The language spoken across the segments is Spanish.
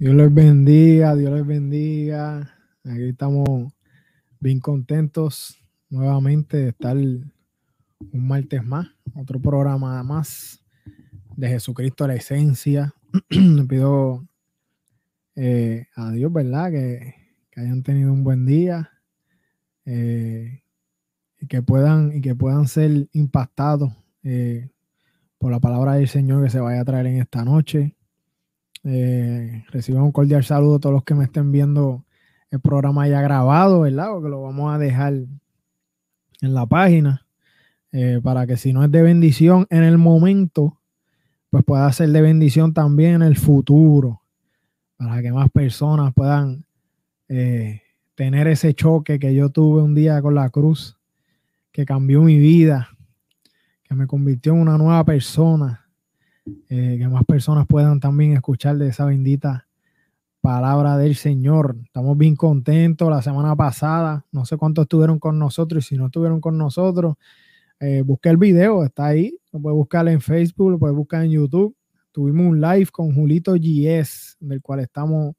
Dios les bendiga, Dios les bendiga. Aquí estamos bien contentos nuevamente de estar un martes más, otro programa más de Jesucristo la esencia. Le pido eh, a Dios, ¿verdad? Que, hayan tenido un buen día eh, y que puedan y que puedan ser impactados eh, por la palabra del Señor que se vaya a traer en esta noche. Eh, reciban un cordial saludo a todos los que me estén viendo el programa ya grabado, ¿verdad? Porque lo vamos a dejar en la página eh, para que si no es de bendición en el momento, pues pueda ser de bendición también en el futuro, para que más personas puedan eh, tener ese choque que yo tuve un día con la cruz, que cambió mi vida, que me convirtió en una nueva persona eh, que más personas puedan también escuchar de esa bendita palabra del Señor. Estamos bien contentos. La semana pasada, no sé cuántos estuvieron con nosotros y si no estuvieron con nosotros, eh, busqué el video, está ahí. Lo puedes buscar en Facebook, lo puedes buscar en YouTube. Tuvimos un live con Julito GS, del cual estamos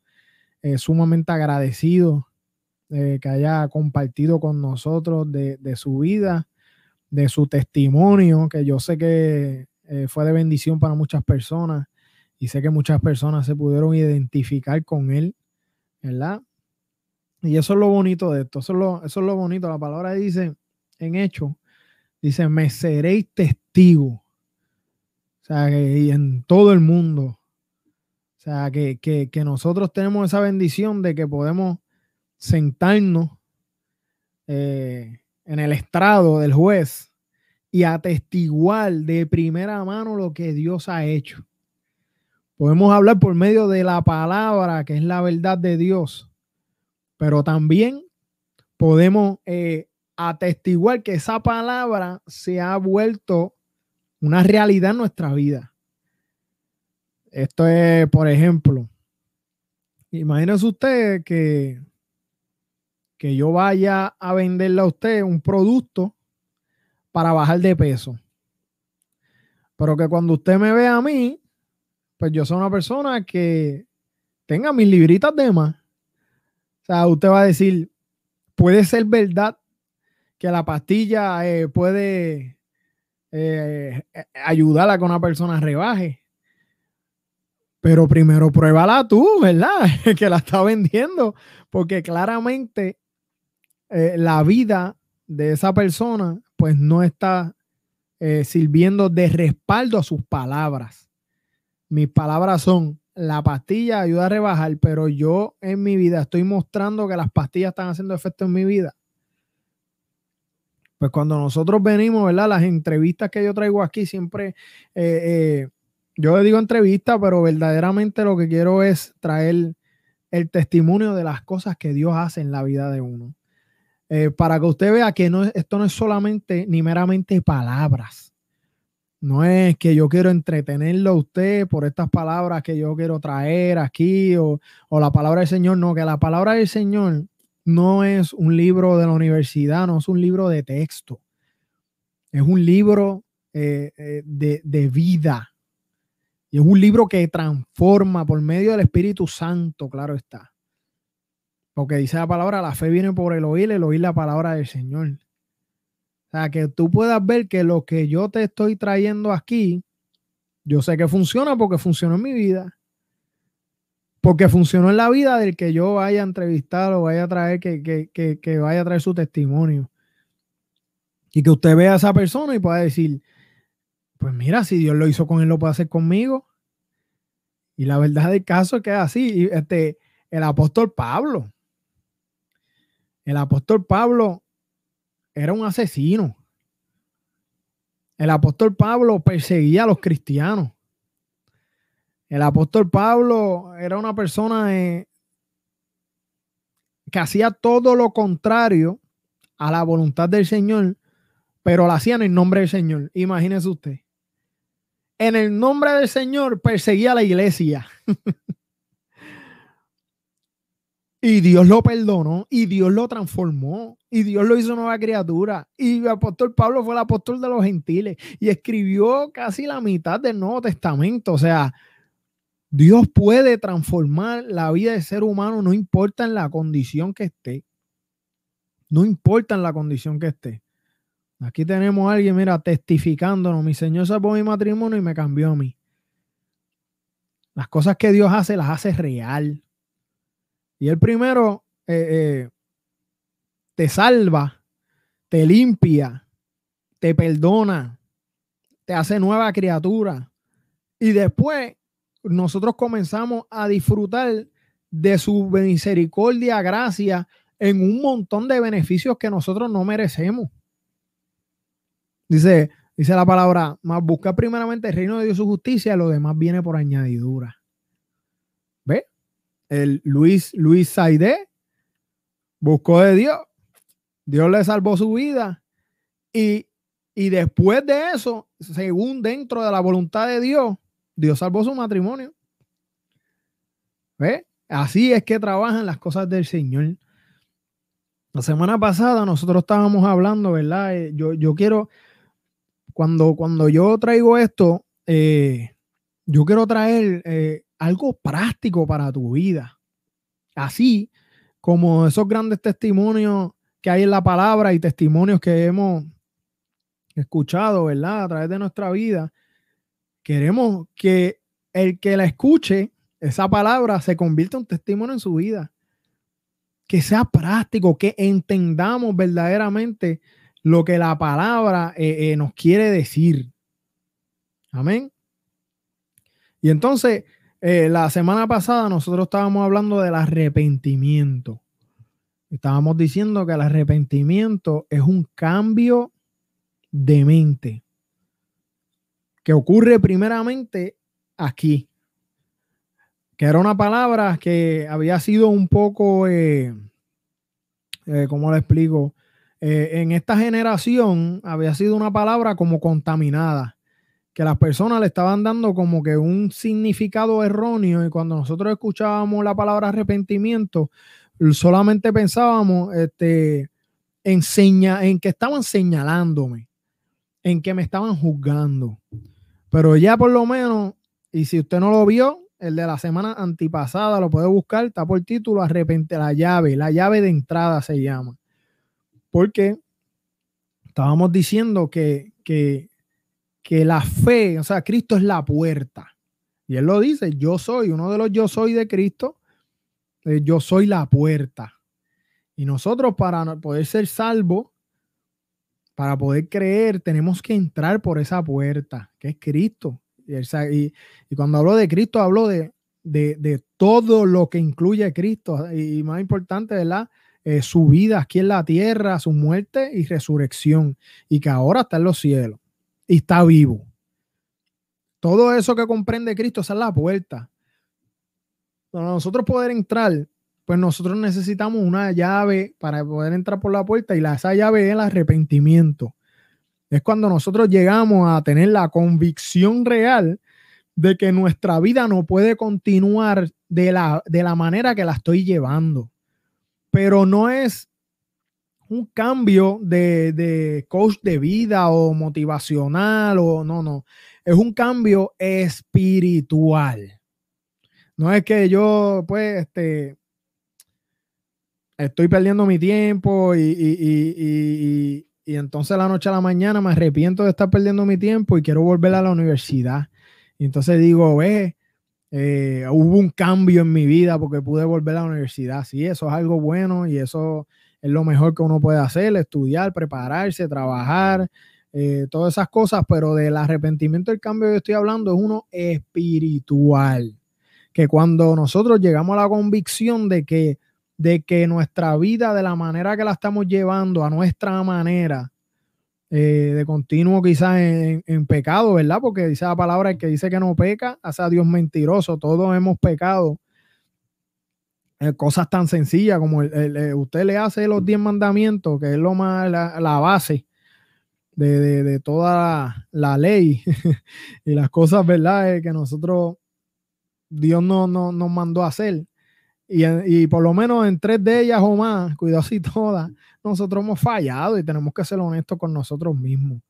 eh, sumamente agradecidos que haya compartido con nosotros de su vida, de su testimonio, que yo sé que eh, fue de bendición para muchas personas y sé que muchas personas se pudieron identificar con él, ¿verdad? Y eso es lo bonito de esto, eso es lo, eso es lo bonito. La palabra dice en hecho, dice, me seréis testigo. O sea, que y en todo el mundo. O sea, que, que, nosotros tenemos esa bendición de que podemos sentarnos eh, en el estrado del juez y atestiguar de primera mano lo que Dios ha hecho. Podemos hablar por medio de la palabra, que es la verdad de Dios, pero también podemos eh, atestiguar que esa palabra se ha vuelto una realidad en nuestra vida. Esto es, por ejemplo, imagínese usted que, que yo vaya a venderle a usted un producto para bajar de peso. Pero que cuando usted me ve a mí, pues yo soy una persona que tenga mis libritas de más. O sea, usted va a decir, puede ser verdad que la pastilla eh, puede eh, ayudar a que una persona rebaje. Pero primero pruébala tú, ¿verdad? que la está vendiendo. Porque claramente eh, la vida de esa persona pues no está eh, sirviendo de respaldo a sus palabras. Mis palabras son, la pastilla ayuda a rebajar, pero yo en mi vida estoy mostrando que las pastillas están haciendo efecto en mi vida. Pues cuando nosotros venimos, ¿verdad? Las entrevistas que yo traigo aquí siempre, eh, eh, yo le digo entrevista, pero verdaderamente lo que quiero es traer el testimonio de las cosas que Dios hace en la vida de uno. Eh, para que usted vea que no, esto no es solamente ni meramente palabras. No es que yo quiero entretenerlo a usted por estas palabras que yo quiero traer aquí o, la palabra del Señor. No, que la palabra del Señor no es un libro de la universidad, no es un libro de texto. Es un libro eh, eh, de, de vida. Y es un libro que transforma por medio del Espíritu Santo, claro está. Porque dice la palabra, la fe viene por el oír, el oír la palabra del Señor. O sea, que tú puedas ver que lo que yo te estoy trayendo aquí, yo sé que funciona porque funcionó en mi vida. Porque funcionó en la vida del que yo vaya a entrevistar o vaya a traer, que, que vaya a traer su testimonio. Y que usted vea a esa persona y pueda decir, pues mira, si Dios lo hizo con él, lo puede hacer conmigo. Y la verdad del caso es que es así. Este, el apóstol Pablo, el apóstol Pablo era un asesino. El apóstol Pablo perseguía a los cristianos. El apóstol Pablo era una persona eh, que hacía todo lo contrario a la voluntad del Señor, pero lo hacía en el nombre del Señor. Imagínese usted. En el nombre del Señor perseguía a la iglesia. Y Dios lo perdonó y Dios lo transformó y Dios lo hizo nueva criatura. Y el apóstol Pablo fue el apóstol de los gentiles y escribió casi la mitad del Nuevo Testamento. O sea, Dios puede transformar la vida del ser humano, no importa en la condición que esté. No importa en la condición que esté. Aquí tenemos a alguien, mira, testificándonos. Mi Señor salvó mi matrimonio y me cambió a mí. Las cosas que Dios hace, las hace real. Y el primero eh, eh, te salva, te limpia, te perdona, te hace nueva criatura. Y después nosotros comenzamos a disfrutar de su misericordia, gracia, en un montón de beneficios que nosotros no merecemos. Dice, dice la palabra, más busca primeramente el reino de Dios y su justicia, lo demás viene por añadidura. El Luis, Luis Saide buscó de Dios, Dios le salvó su vida y, y después de eso, según dentro de la voluntad de Dios, Dios salvó su matrimonio. ¿Ve? Así es que trabajan las cosas del Señor. La semana pasada nosotros estábamos hablando, ¿verdad? Eh, yo, yo quiero, cuando, cuando yo traigo esto, eh, yo quiero traer eh, algo práctico para tu vida. Así como esos grandes testimonios que hay en la palabra y testimonios que hemos escuchado, ¿verdad? A través de nuestra vida. Queremos que el que la escuche, esa palabra, se convierta en un testimonio en su vida. Que sea práctico, que entendamos verdaderamente lo que la palabra eh, eh, nos quiere decir. Amén. Y entonces, eh, la semana pasada nosotros estábamos hablando del arrepentimiento. Estábamos diciendo que el arrepentimiento es un cambio de mente que ocurre primeramente aquí, que era una palabra que había sido un poco, eh, eh ¿cómo le explico? En esta generación había sido una palabra como contaminada, que las personas le estaban dando como que un significado erróneo y cuando nosotros escuchábamos la palabra arrepentimiento, solamente pensábamos este, en, en que estaban señalándome, en que me estaban juzgando. Pero ya por lo menos, y si usted no lo vio, el de la semana antipasada lo puede buscar, está por título Arrepente la llave, la llave de entrada se llama. Porque estábamos diciendo que, que, que la fe, o sea, Cristo es la puerta. Y él lo dice, yo soy, uno de los yo soy de Cristo, eh, yo soy la puerta. Y nosotros para poder ser salvos, para poder creer, tenemos que entrar por esa puerta, que es Cristo. Y, cuando hablo de Cristo, hablo de, de, todo lo que incluye Cristo. Y, más importante, ¿verdad? Eh, su vida aquí en la tierra, su muerte y resurrección. Y que ahora está en los cielos y está vivo. Todo eso que comprende Cristo, esa es la puerta. Para nosotros poder entrar, pues nosotros necesitamos una llave para poder entrar por la puerta y la, esa llave es el arrepentimiento. Es cuando nosotros llegamos a tener la convicción real de que nuestra vida no puede continuar de la, de la manera que la estoy llevando. Pero no es un cambio de, de coach de vida o motivacional o no, no. Es un cambio espiritual. No es que yo, pues, este, estoy perdiendo mi tiempo y, entonces la noche a la mañana me arrepiento de estar perdiendo mi tiempo y quiero volver a la universidad. Y entonces digo, ve, eh, hubo un cambio en mi vida porque pude volver a la universidad. Sí, eso es algo bueno y eso es lo mejor que uno puede hacer, estudiar, prepararse, trabajar, eh, todas esas cosas, pero del arrepentimiento del cambio que estoy hablando es uno espiritual. Que cuando nosotros llegamos a la convicción de que de que nuestra vida, de la manera que la estamos llevando, a nuestra manera, eh, de continuo quizás en, pecado, ¿verdad? Porque dice la palabra, que dice que no peca, hace a Dios mentiroso, todos hemos pecado. Eh, cosas tan sencillas como el, usted le hace los diez mandamientos, que es lo más la, base de, toda la, ley y las cosas, ¿verdad? Eh, que nosotros, Dios no, no, nos mandó a hacer. Y, por lo menos en tres de ellas o más, cuidado si todas, nosotros hemos fallado y tenemos que ser honestos con nosotros mismos.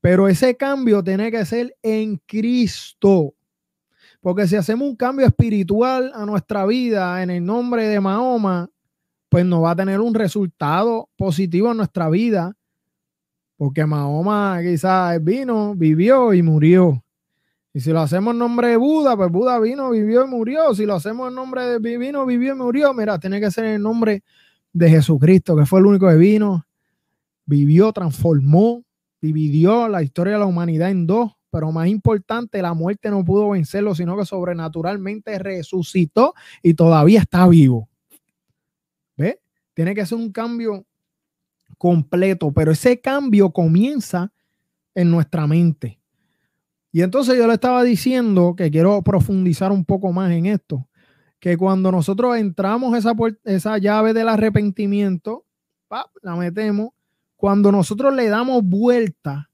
Pero ese cambio tiene que ser en Cristo. Porque si hacemos un cambio espiritual a nuestra vida en el nombre de Mahoma, pues no va a tener un resultado positivo en nuestra vida. Porque Mahoma quizás vino, vivió y murió. Y si lo hacemos en nombre de Buda, pues Buda vino, vivió y murió. Si lo hacemos en nombre de vino, vivió y murió, mira, tiene que ser en el nombre de Jesucristo, que fue el único que vino, vivió, transformó, dividió la historia de la humanidad en dos, pero más importante, la muerte no pudo vencerlo, sino que sobrenaturalmente resucitó y todavía está vivo. ¿Ve? Tiene que ser un cambio completo, pero ese cambio comienza en nuestra mente. Y entonces yo le estaba diciendo que quiero profundizar un poco más en esto, que cuando nosotros entramos esa, esa llave del arrepentimiento, la metemos, cuando nosotros le damos vuelta,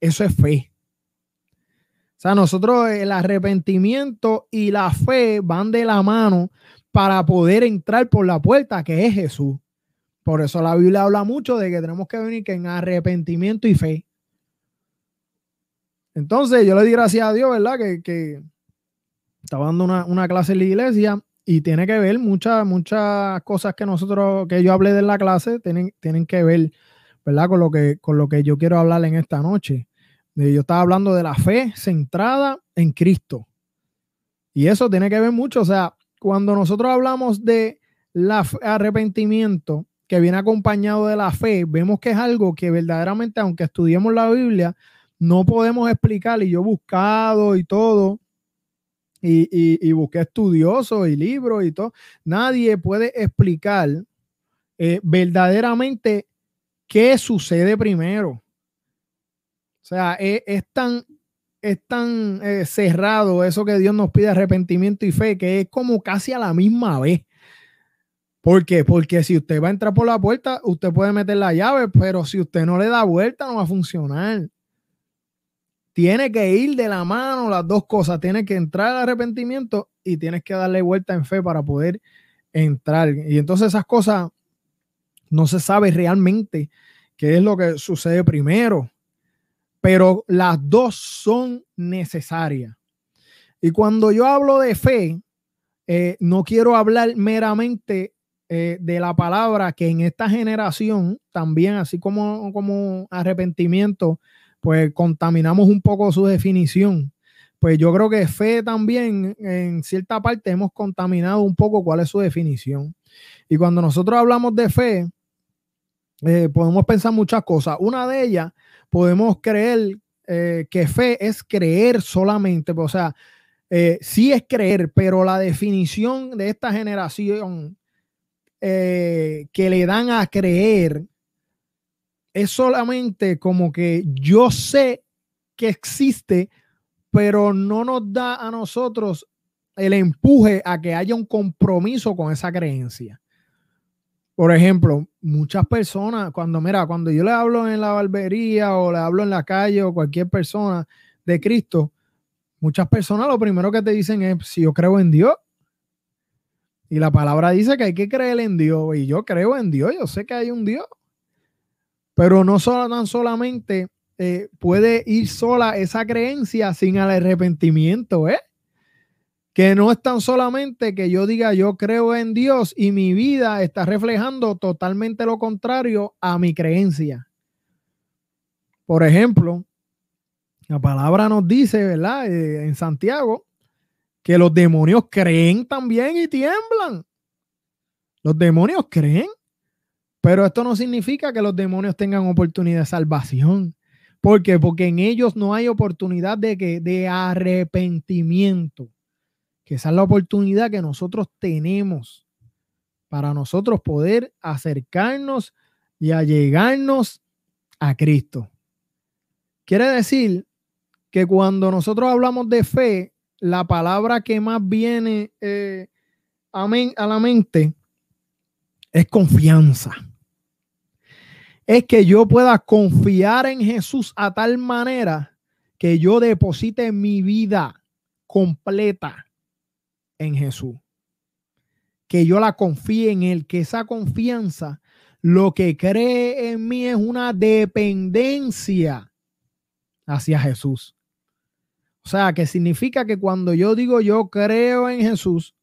eso es fe. Sea, nosotros el arrepentimiento y la fe van de la mano para poder entrar por la puerta que es Jesús. Por eso la Biblia habla mucho de que tenemos que venir en arrepentimiento y fe. Entonces yo le di gracias a Dios, ¿verdad? Que, que estaba dando una, clase en la iglesia y tiene que ver muchas, muchas cosas que nosotros, que yo hablé de la clase, tienen, tienen que ver, ¿verdad? Con lo, que, con lo que yo quiero hablar en esta noche. Yo estaba hablando de la fe centrada en Cristo. Y eso tiene que ver mucho, o sea, cuando nosotros hablamos de la arrepentimiento que viene acompañado de la fe, vemos que es algo que verdaderamente, aunque estudiemos la Biblia, no podemos explicar. Y yo he buscado y todo, y, busqué estudiosos y libros y todo. Nadie puede explicar eh, verdaderamente qué sucede primero. O sea, e, es, tan, es tan eh, cerrado eso que Dios nos pide arrepentimiento y fe, que es como casi a la misma vez. ¿Por qué? Porque si usted va a entrar por la puerta, usted puede meter la llave, pero si usted no le da vuelta, no va a funcionar tiene que ir de la mano las dos cosas. Tiene que entrar al arrepentimiento y tienes que darle vuelta en fe para poder entrar. Y entonces esas cosas no se sabe realmente qué es lo que sucede primero, pero las dos son necesarias. Y cuando yo hablo de fe, eh, no quiero hablar meramente eh, de la palabra que en esta generación también, así como, como arrepentimiento, pues contaminamos un poco su definición. Pues yo creo que fe también, en cierta parte, hemos contaminado un poco cuál es su definición. Y cuando nosotros hablamos de fe, eh, podemos pensar muchas cosas. Una de ellas, podemos creer eh, que fe es creer solamente, o sea, eh, sí es creer, pero la definición de esta generación que le dan a creer es solamente como que yo sé que existe, pero no nos da a nosotros el empuje a que haya un compromiso con esa creencia. Por ejemplo, muchas personas, cuando mira, cuando yo le hablo en la barbería o le hablo en la calle o cualquier persona de Cristo, muchas personas lo primero que te dicen es si yo creo en Dios. Y la palabra dice que hay que creer en Dios. Y yo creo en Dios, yo sé que hay un Dios. Pero no solo, tan solamente eh, puede ir sola esa creencia sin el arrepentimiento, ¿eh? Que no es tan solamente que yo diga yo creo en Dios y mi vida está reflejando totalmente lo contrario a mi creencia. Por ejemplo, la palabra nos dice, ¿verdad? Eh, en Santiago, que los demonios creen también y tiemblan. Los demonios creen pero esto no significa que los demonios tengan oportunidad de salvación. ¿Por qué? Porque en ellos no hay oportunidad de, que, de arrepentimiento. Que esa es la oportunidad que nosotros tenemos para nosotros poder acercarnos y allegarnos a Cristo. Quiere decir que cuando nosotros hablamos de fe, la palabra que más viene eh, a la mente es confianza es que yo pueda confiar en Jesús a tal manera que yo deposite mi vida completa en Jesús. Que yo la confíe en Él, que esa confianza lo que cree en mí es una dependencia hacia Jesús. O sea, que significa que cuando yo digo yo creo en Jesús,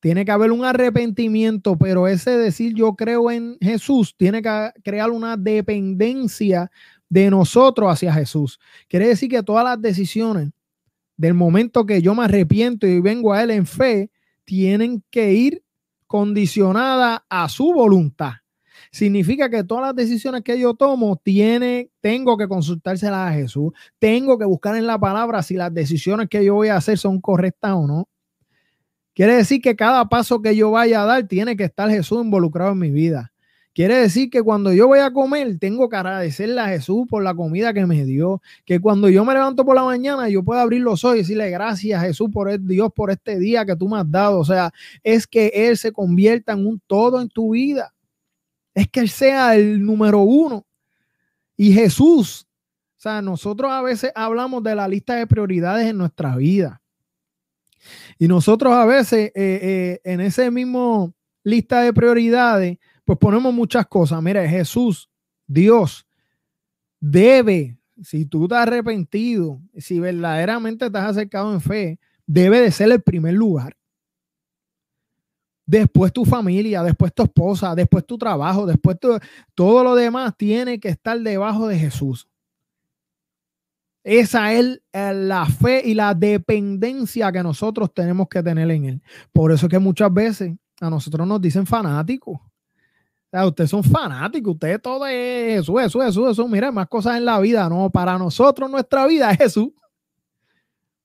tiene que haber un arrepentimiento, pero ese decir yo creo en Jesús tiene que crear una dependencia de nosotros hacia Jesús. Quiere decir que todas las decisiones del momento que yo me arrepiento y vengo a Él en fe, tienen que ir condicionadas a su voluntad. Significa que todas las decisiones que yo tomo, tiene, tengo que consultárselas a Jesús. Tengo que buscar en la palabra si las decisiones que yo voy a hacer son correctas o no. Quiere decir que cada paso que yo vaya a dar tiene que estar Jesús involucrado en mi vida. Quiere decir que cuando yo voy a comer, tengo que agradecerle a Jesús por la comida que me dio. Que cuando yo me levanto por la mañana, yo puedo abrir los ojos y decirle gracias Jesús por Dios por este día que tú me has dado. O sea, es que Él se convierta en un todo en tu vida. Es que Él sea el número uno. Y Jesús, o sea, nosotros a veces hablamos de la lista de prioridades en nuestra vida. Y nosotros a veces eh, eh, en ese mismo lista de prioridades, pues ponemos muchas cosas. Mira, Jesús, Dios, debe, si tú te has arrepentido, si verdaderamente te has acercado en fe, debe de ser el primer lugar. Después tu familia, después tu esposa, después tu trabajo, después todo lo demás tiene que estar debajo de Jesús. Esa es eh, la fe y la dependencia que nosotros tenemos que tener en Él. Por eso es que muchas veces a nosotros nos dicen fanáticos. Sea, ustedes son fanáticos, ustedes todo es Jesús, Jesús, Jesús, Jesús. Mira, más cosas en la vida. No, para nosotros nuestra vida es Jesús.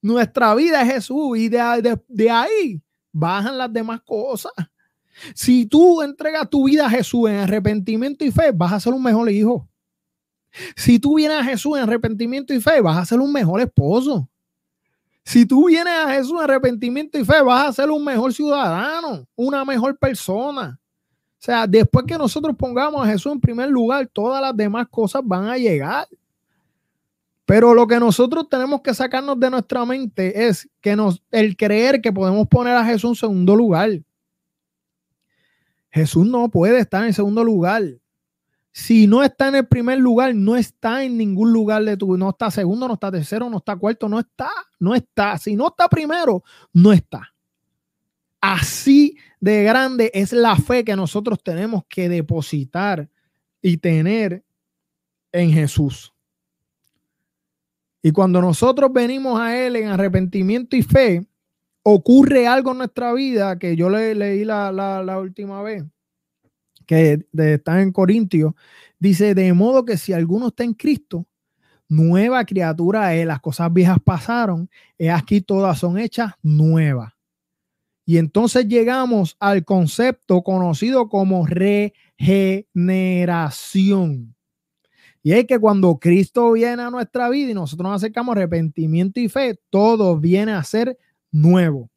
Nuestra vida es Jesús y de ahí bajan las demás cosas. Si tú entregas tu vida a Jesús en arrepentimiento y fe, vas a ser un mejor hijo. Si tú vienes a Jesús en arrepentimiento y fe, vas a ser un mejor esposo. Si tú vienes a Jesús en arrepentimiento y fe, vas a ser un mejor ciudadano, una mejor persona. O sea, después que nosotros pongamos a Jesús en primer lugar, todas las demás cosas van a llegar. Pero lo que nosotros tenemos que sacarnos de nuestra mente es que nos, el creer que podemos poner a Jesús en segundo lugar. Jesús no puede estar en segundo lugar. Si no está en el primer lugar, no está en ningún lugar de tu, no está segundo, no está tercero, no está cuarto, no está, no está. Si no está primero, no está. Así de grande es la fe que nosotros tenemos que depositar y tener en Jesús. Y cuando nosotros venimos a Él en arrepentimiento y fe, ocurre algo en nuestra vida que yo le leí la, la última vez que está en Corintios, dice, de modo que si alguno está en Cristo, nueva criatura es, las cosas viejas pasaron, y aquí todas son hechas nuevas. Y entonces llegamos al concepto conocido como regeneración. Y es que cuando Cristo viene a nuestra vida y nosotros nos acercamos arrepentimiento y fe, todo viene a ser nuevo.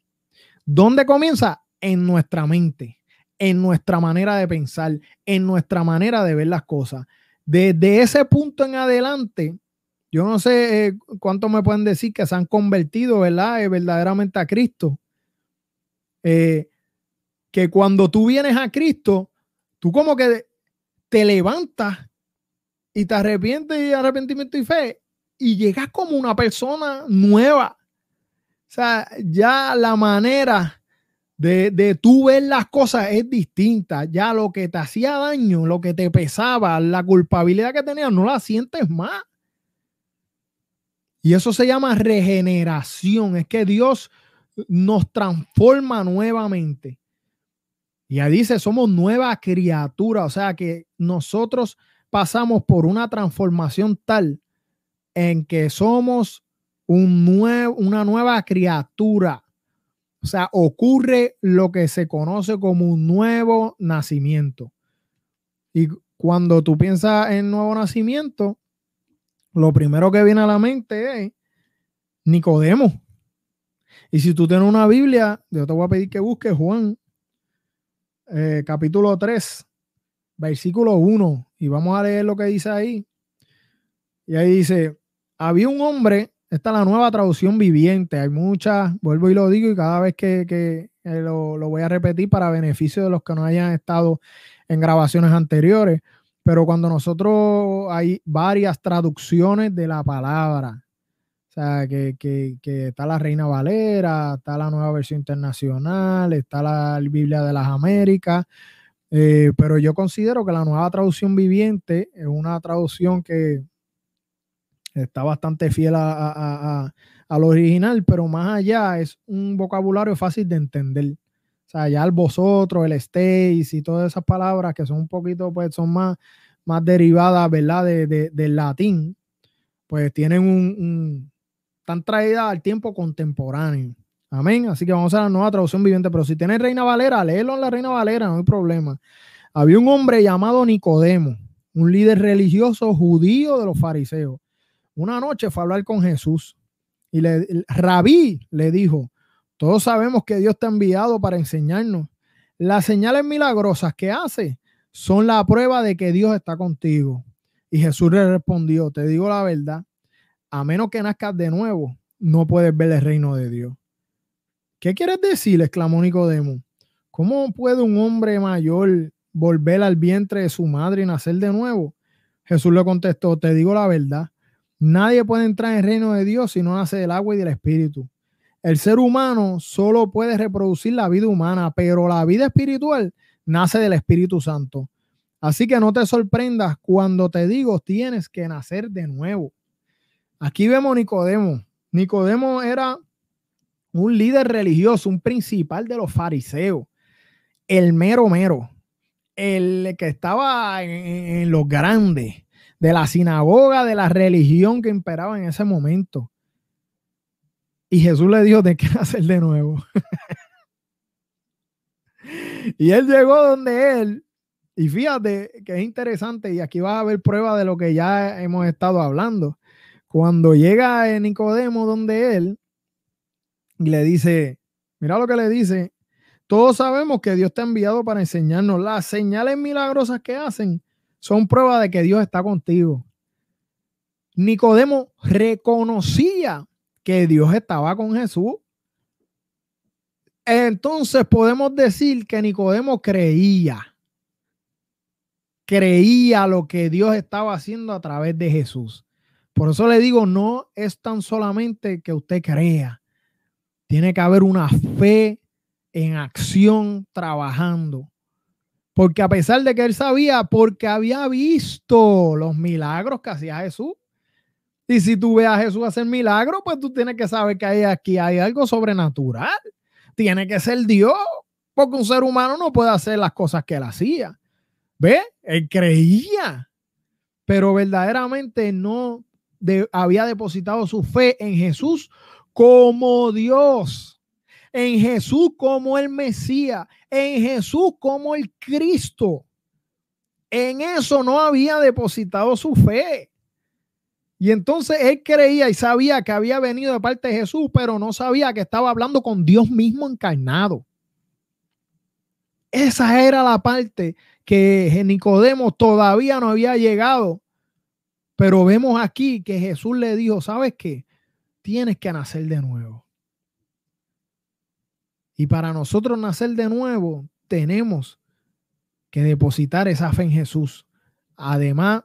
¿Dónde comienza? En nuestra mente en nuestra manera de pensar, en nuestra manera de ver las cosas. Desde ese punto en adelante, yo no sé eh, cuántos me pueden decir que se han convertido, ¿verdad? Eh, verdaderamente a Cristo. Eh, que cuando tú vienes a Cristo, tú como que te levantas y te arrepientes y arrepentimiento y fe y llegas como una persona nueva. O sea, ya la manera de, de tú ver las cosas es distinta. Ya lo que te hacía daño, lo que te pesaba, la culpabilidad que tenías, no la sientes más. Y eso se llama regeneración. Es que Dios nos transforma nuevamente. Y ahí dice, somos nueva criatura. O sea que nosotros pasamos por una transformación tal en que somos un una nueva criatura. O sea, ocurre lo que se conoce como un nuevo nacimiento. Y cuando tú piensas en nuevo nacimiento, lo primero que viene a la mente es Nicodemo. Y si tú tienes una Biblia, yo te voy a pedir que busques Juan, eh, capítulo 3, versículo 1, y vamos a leer lo que dice ahí. Y ahí dice, había un hombre esta es la nueva traducción viviente. Hay muchas, vuelvo y lo digo, y cada vez que, eh, lo, voy a repetir para beneficio de los que no hayan estado en grabaciones anteriores. Pero cuando nosotros hay varias traducciones de la palabra, o sea, que, está la Reina Valera, está la nueva versión internacional, está la Biblia de las Américas, eh, pero yo considero que la nueva traducción viviente es una traducción que está bastante fiel a, al original, pero más allá es un vocabulario fácil de entender. O sea, ya el vosotros, el estéis y todas esas palabras que son un poquito, pues son más, más derivadas, ¿verdad? De, del latín, pues tienen un, están traídas al tiempo contemporáneo. Amén. Así que vamos a la nueva traducción viviente. Pero si tienes Reina Valera, léelo en la Reina Valera, no hay problema. Había un hombre llamado Nicodemo, un líder religioso judío de los fariseos. Una noche fue a hablar con Jesús y le, Rabí le dijo, todos sabemos que Dios te ha enviado para enseñarnos. Las señales milagrosas que hace son la prueba de que Dios está contigo. Y Jesús le respondió, te digo la verdad, a menos que nazcas de nuevo, no puedes ver el reino de Dios. ¿Qué quieres decir? exclamó Nicodemo. ¿Cómo puede un hombre mayor volver al vientre de su madre y nacer de nuevo? Jesús le contestó, te digo la verdad, nadie puede entrar en el reino de Dios si no nace del agua y del espíritu. El ser humano solo puede reproducir la vida humana, pero la vida espiritual nace del Espíritu Santo. Así que no te sorprendas cuando te digo tienes que nacer de nuevo. Aquí vemos Nicodemo. Nicodemo era un líder religioso, un principal de los fariseos, el mero mero, el que estaba en, los grandes de la sinagoga, de la religión que imperaba en ese momento. Y Jesús le dijo, de qué nacer de nuevo. y él llegó donde él, y fíjate que es interesante, y aquí vas a ver prueba de lo que ya hemos estado hablando. Cuando llega Nicodemo donde él, le dice, mira lo que le dice, todos sabemos que Dios te ha enviado para enseñarnos. Las señales milagrosas que hacen son prueba de que Dios está contigo. Nicodemo reconocía que Dios estaba con Jesús. Entonces podemos decir que Nicodemo creía. Creía lo que Dios estaba haciendo a través de Jesús. Por eso le digo, no es tan solamente que usted crea. Tiene que haber una fe en acción trabajando. Porque a pesar de que él sabía, porque había visto los milagros que hacía Jesús. Y si tú ves a Jesús hacer milagros, pues tú tienes que saber que hay, aquí hay algo sobrenatural. Tiene que ser Dios, porque un ser humano no puede hacer las cosas que él hacía. ¿Ve? Él creía, pero verdaderamente no había depositado su fe en Jesús como Dios, en Jesús como el Mesías, en Jesús como el Cristo. En eso no había depositado su fe. Y entonces él creía y sabía que había venido de parte de Jesús, pero no sabía que estaba hablando con Dios mismo encarnado. Esa era la parte que Nicodemo todavía no había llegado pero vemos aquí que Jesús le dijo, ¿sabes qué? Tienes que nacer de nuevo. Y para nosotros nacer de nuevo, tenemos que depositar esa fe en Jesús. Además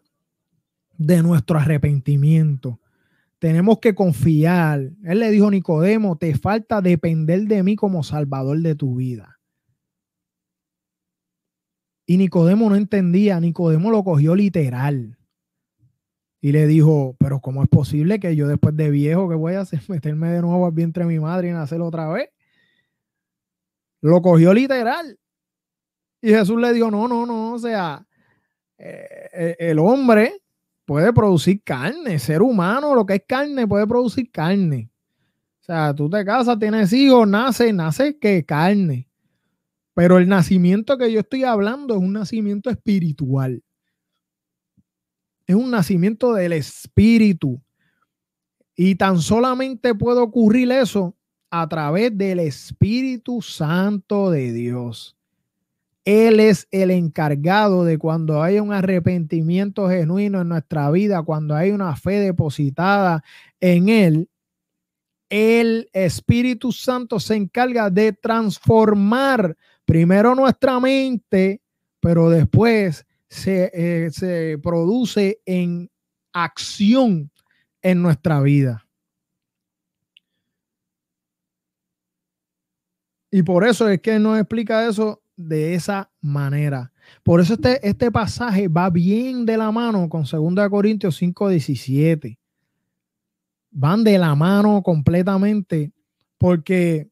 de nuestro arrepentimiento. Tenemos que confiar. Él le dijo a Nicodemo, te falta depender de mí como salvador de tu vida. Y Nicodemo no entendía, Nicodemo lo cogió literal y le dijo, pero ¿cómo es posible que yo después de viejo, que voy a hacer? Meterme de nuevo al vientre de mi madre y nacer otra vez. Lo cogió literal. Y Jesús le dijo, no, no, no, o sea, eh, eh, el hombre puede producir carne, ser humano, lo que es carne, puede producir carne. O sea, tú te casas, tienes hijos, nace, nace que carne. Pero el nacimiento que yo estoy hablando es un nacimiento espiritual es un nacimiento del Espíritu. Y tan solamente puede ocurrir eso a través del Espíritu Santo de Dios. Él es el encargado de cuando hay un arrepentimiento genuino en nuestra vida, cuando hay una fe depositada en Él, el Espíritu Santo se encarga de transformar primero nuestra mente, pero después se, eh, se produce en acción en nuestra vida. Y por eso es que nos explica eso de esa manera. Por eso este, este pasaje va bien de la mano con 2 Corintios 5, 17. Van de la mano completamente porque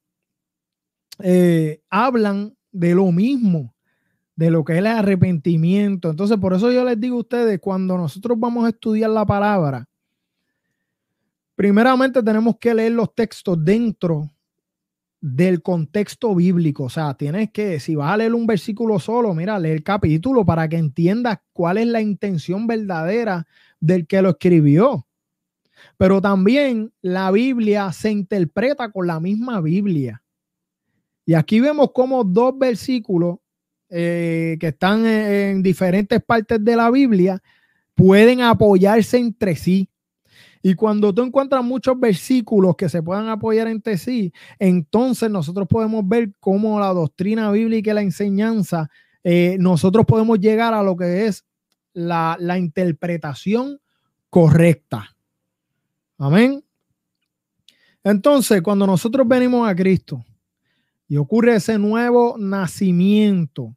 eh, hablan de lo mismo de lo que es el arrepentimiento. Entonces, por eso yo les digo a ustedes, cuando nosotros vamos a estudiar la palabra, primeramente tenemos que leer los textos dentro del contexto bíblico. O sea, tienes que, si vas a leer un versículo solo, mira, lee el capítulo para que entiendas cuál es la intención verdadera del que lo escribió. Pero también la Biblia se interpreta con la misma Biblia. Y aquí vemos como dos versículos eh, que están en diferentes partes de la Biblia pueden apoyarse entre sí. Y cuando tú encuentras muchos versículos que se puedan apoyar entre sí, entonces nosotros podemos ver cómo la doctrina bíblica y la enseñanza, eh, nosotros podemos llegar a lo que es la, la interpretación correcta. Amén. Entonces, cuando nosotros venimos a Cristo y ocurre ese nuevo nacimiento,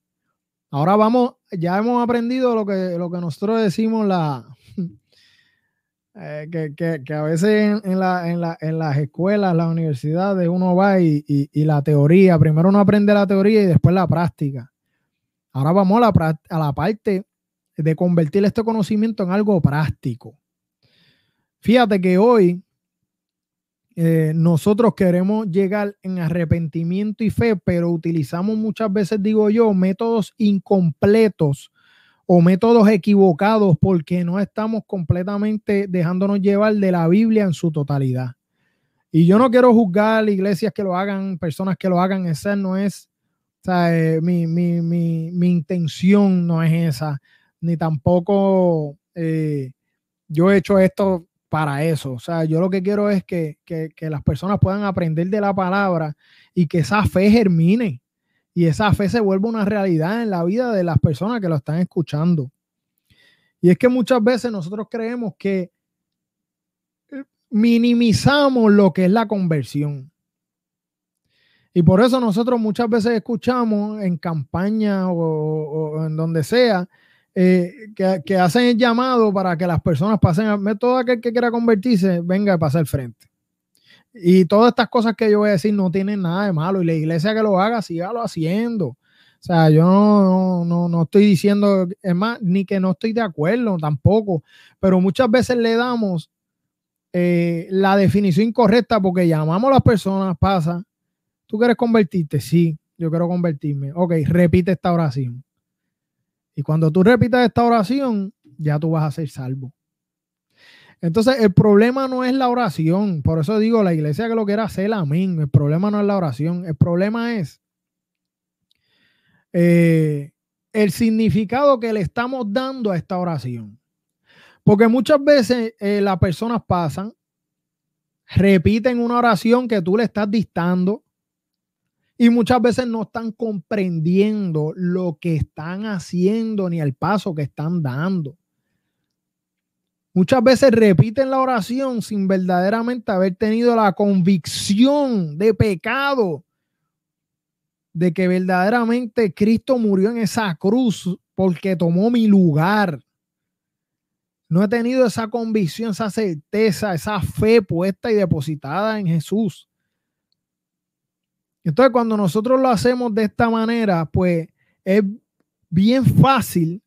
ahora vamos, ya hemos aprendido lo que, lo que nosotros decimos la, eh, que, a veces en, la, en, la, en, las escuelas, las universidades, uno va y, la teoría, primero uno aprende la teoría y después la práctica. Ahora vamos a la, a la parte de convertir este conocimiento en algo práctico. Fíjate que hoy eh, nosotros queremos llegar en arrepentimiento y fe, pero utilizamos muchas veces, digo yo, métodos incompletos o métodos equivocados porque no estamos completamente dejándonos llevar de la Biblia en su totalidad. Y yo no quiero juzgar iglesias que lo hagan, personas que lo hagan, esa no es, o sea, eh, mi, intención no es esa, ni tampoco eh, yo he hecho esto para eso. O sea, yo lo que quiero es que, que las personas puedan aprender de la palabra y que esa fe germine y esa fe se vuelve una realidad en la vida de las personas que lo están escuchando. Y es que muchas veces nosotros creemos que eh, minimizamos lo que es la conversión. Y por eso nosotros muchas veces escuchamos en campaña o, en donde sea eh, que, hacen el llamado para que las personas pasen, a, todo aquel que quiera convertirse, venga a pasar frente. Y todas estas cosas que yo voy a decir no tienen nada de malo. Y la iglesia que lo haga, sígalo haciendo. O sea, yo no, no, no, estoy diciendo, es más, ni que no estoy de acuerdo tampoco, pero muchas veces le damos eh, la definición incorrecta porque llamamos a las personas, pasa, ¿tú quieres convertirte? Sí, yo quiero convertirme. Ok, repite esta oración. Y cuando tú repitas esta oración, ya tú vas a ser salvo. Entonces, el problema no es la oración. Por eso digo, la iglesia que lo quiera hacer, amén. El problema no es la oración. El problema es eh, el significado que le estamos dando a esta oración. Porque muchas veces eh, las personas pasan, repiten una oración que tú le estás dictando y muchas veces no están comprendiendo lo que están haciendo ni el paso que están dando. Muchas veces repiten la oración sin verdaderamente haber tenido la convicción de pecado, de que verdaderamente Cristo murió en esa cruz porque tomó mi lugar. No he tenido esa convicción, esa certeza, esa fe puesta y depositada en Jesús. Entonces, cuando nosotros lo hacemos de esta manera, pues es bien fácil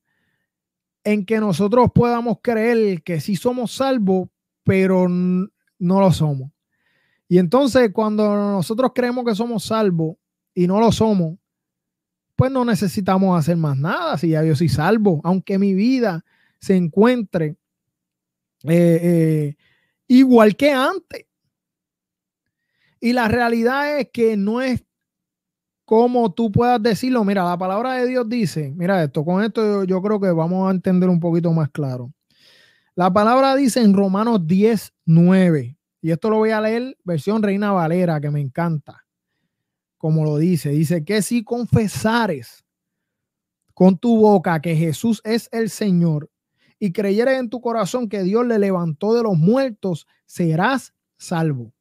en que nosotros podamos creer que sí somos salvos, pero no lo somos. Y entonces cuando nosotros creemos que somos salvos y no lo somos, pues no necesitamos hacer más nada si ya yo soy salvo, aunque mi vida se encuentre eh, eh, igual que antes. Y la realidad es que no es cómo tú puedas decirlo. Mira, la palabra de Dios dice, mira esto, con esto yo, creo que vamos a entender un poquito más claro. La palabra dice en Romanos 10, 9, y esto lo voy a leer versión Reina Valera, que me encanta, como lo dice, dice que si confesares con tu boca que Jesús es el Señor y creyeres en tu corazón que Dios le levantó de los muertos, serás salvo.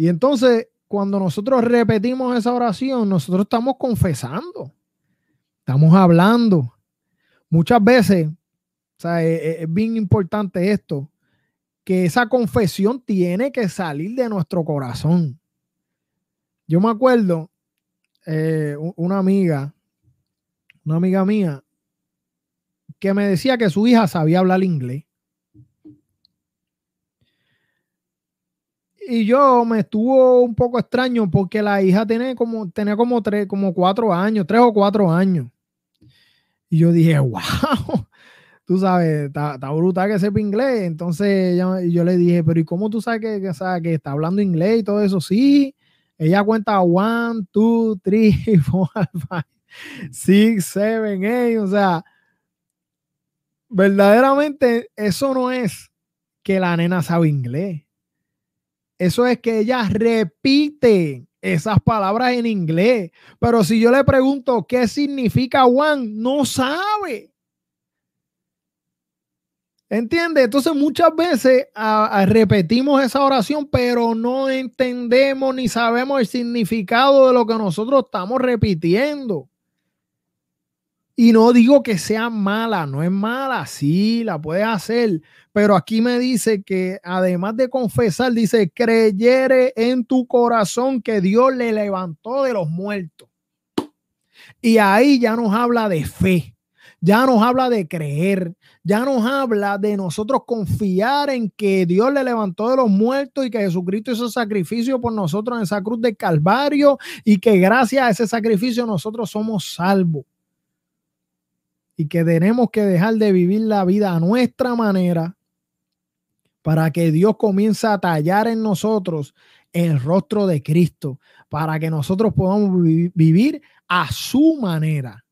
Y entonces cuando nosotros repetimos esa oración, nosotros estamos confesando, estamos hablando. Muchas veces, o sea, es, e, es bien importante esto, que esa confesión tiene que salir de nuestro corazón. Yo me acuerdo, eh, una amiga, una amiga mía, que me decía que su hija sabía hablar inglés. Y yo me estuvo un poco extraño porque la hija tenía como, tenía como tres, como cuatro años, tres o cuatro años. Y yo dije, wow, tú sabes, está, brutal que sepa inglés. Entonces yo, le dije, pero ¿y cómo tú sabes que, que, que está hablando inglés y todo eso? Sí, ella cuenta one, two, three, four, five, six, seven, eight. O sea, verdaderamente eso no es que la nena sabe inglés. Eso es que ella repite esas palabras en inglés. Pero si yo le pregunto qué significa one, no sabe. ¿Entiendes? Entonces muchas veces repetimos esa oración, pero no entendemos ni sabemos el significado de lo que nosotros estamos repitiendo. Y no digo que sea mala, no es mala, sí, la puedes hacer, pero aquí me dice que además de confesar, dice, creyere en tu corazón que Dios le levantó de los muertos. Y ahí ya nos habla de fe ya nos habla de creer, ya nos habla de nosotros confiar en que Dios le levantó de los muertos y que Jesucristo hizo sacrificio por nosotros en esa cruz del Calvario y que gracias a ese sacrificio nosotros somos salvos. Y que tenemos que dejar de vivir la vida a nuestra manera para que Dios comience a tallar en nosotros el rostro de Cristo, para que nosotros podamos vivir a su manera.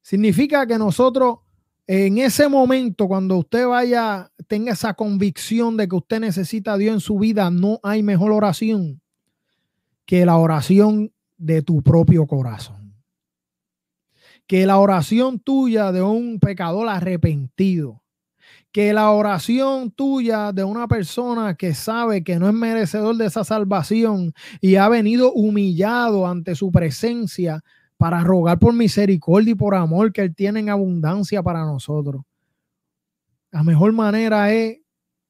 Significa que nosotros en ese momento, cuando usted vaya, tenga esa convicción de que usted necesita a Dios en su vida, no hay mejor oración que la oración de tu propio corazón. Que la oración tuya de un pecador arrepentido. Que la oración tuya de una persona que sabe que no es merecedor de esa salvación y ha venido humillado ante su presencia para rogar por misericordia y por amor que Él tiene en abundancia para nosotros. La mejor manera es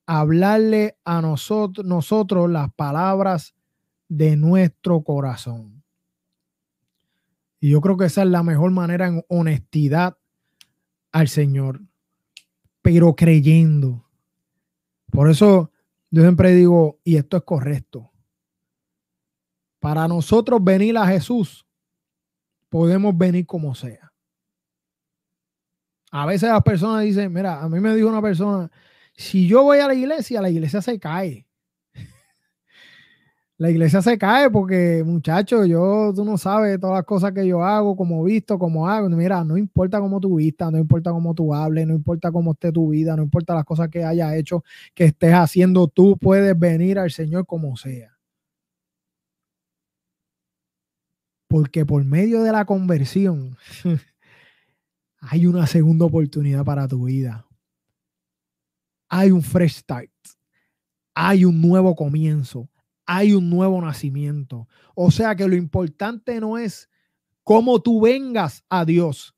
hablarle a nosotros, nosotros las palabras de nuestro corazón. Y yo creo que esa es la mejor manera en honestidad al Señor, pero creyendo. Por eso yo siempre digo, y esto es correcto, para nosotros venir a Jesús podemos venir como sea. A veces las personas dicen, mira, a mí me dijo una persona, si yo voy a la iglesia, la iglesia se cae. La iglesia se cae porque, muchachos, yo, tú no sabes todas las cosas que yo hago, como visto, como hago. Mira, no importa cómo tú vistas, no importa cómo tú hables, no importa cómo esté tu vida, no importa las cosas que hayas hecho, que estés haciendo, tú puedes venir al Señor como sea. Porque por medio de la conversión hay una segunda oportunidad para tu vida. Hay un fresh start. Hay un nuevo comienzo. Hay un nuevo nacimiento. O sea que lo importante no es cómo tú vengas a Dios.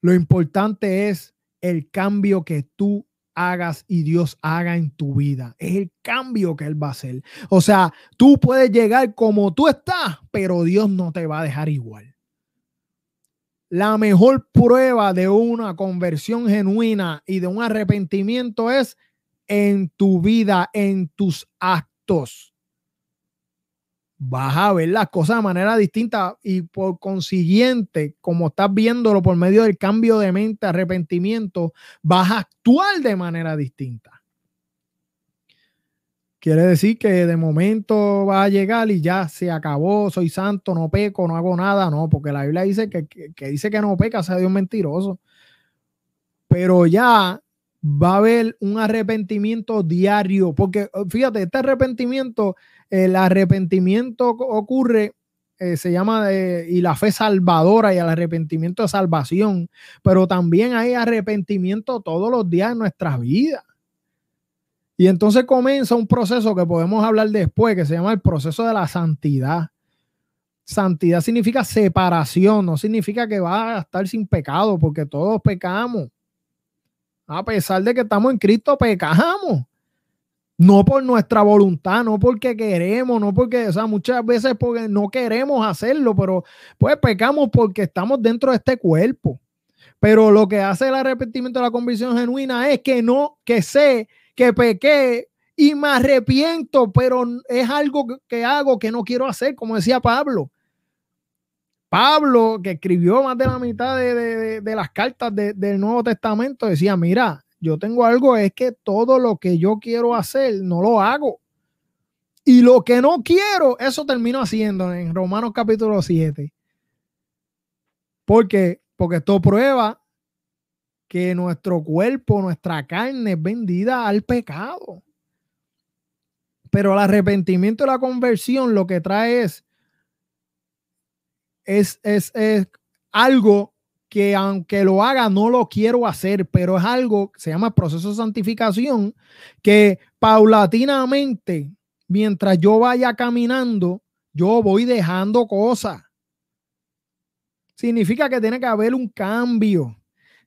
Lo importante es el cambio que tú hagas y Dios haga en tu vida. Es el cambio que Él va a hacer. O sea, tú puedes llegar como tú estás, pero Dios no te va a dejar igual. La mejor prueba de una conversión genuina y de un arrepentimiento es en tu vida, en tus actos vas a ver las cosas de manera distinta y por consiguiente, como estás viéndolo por medio del cambio de mente, arrepentimiento, vas a actuar de manera distinta. Quiere decir que de momento va a llegar y ya se acabó, soy santo, no peco, no hago nada, no, porque la Biblia dice que, que, dice que no peca, sea Dios mentiroso. Pero ya va a haber un arrepentimiento diario, porque fíjate, este arrepentimiento el arrepentimiento ocurre, eh, se llama, y la fe salvadora y el arrepentimiento de salvación, pero también hay arrepentimiento todos los días en nuestras vidas. Y entonces comienza un proceso que podemos hablar después, que se llama el proceso de la santidad. Santidad significa separación, no significa que va a estar sin pecado, porque todos pecamos. A pesar de que estamos en Cristo, pecamos. No por nuestra voluntad, no porque queremos, no porque, o sea, muchas veces porque no queremos hacerlo, pero pues pecamos porque estamos dentro de este cuerpo. Pero lo que hace el arrepentimiento de la convicción genuina es que no, que sé que pequé y me arrepiento, pero es algo que hago que no quiero hacer, como decía Pablo. Pablo, que escribió más de la mitad de, las cartas del Nuevo Testamento, decía, mira, yo tengo algo, es que todo lo que yo quiero hacer, no lo hago. Y lo que no quiero, eso termino haciendo en Romanos capítulo 7. Porque, porque esto prueba que nuestro cuerpo, nuestra carne es vendida al pecado. Pero el arrepentimiento y la conversión lo que trae es es, es, algo que aunque lo haga no lo quiero hacer, pero es algo que se llama proceso de santificación que paulatinamente, mientras yo vaya caminando, yo voy dejando cosas. Significa que tiene que haber un cambio.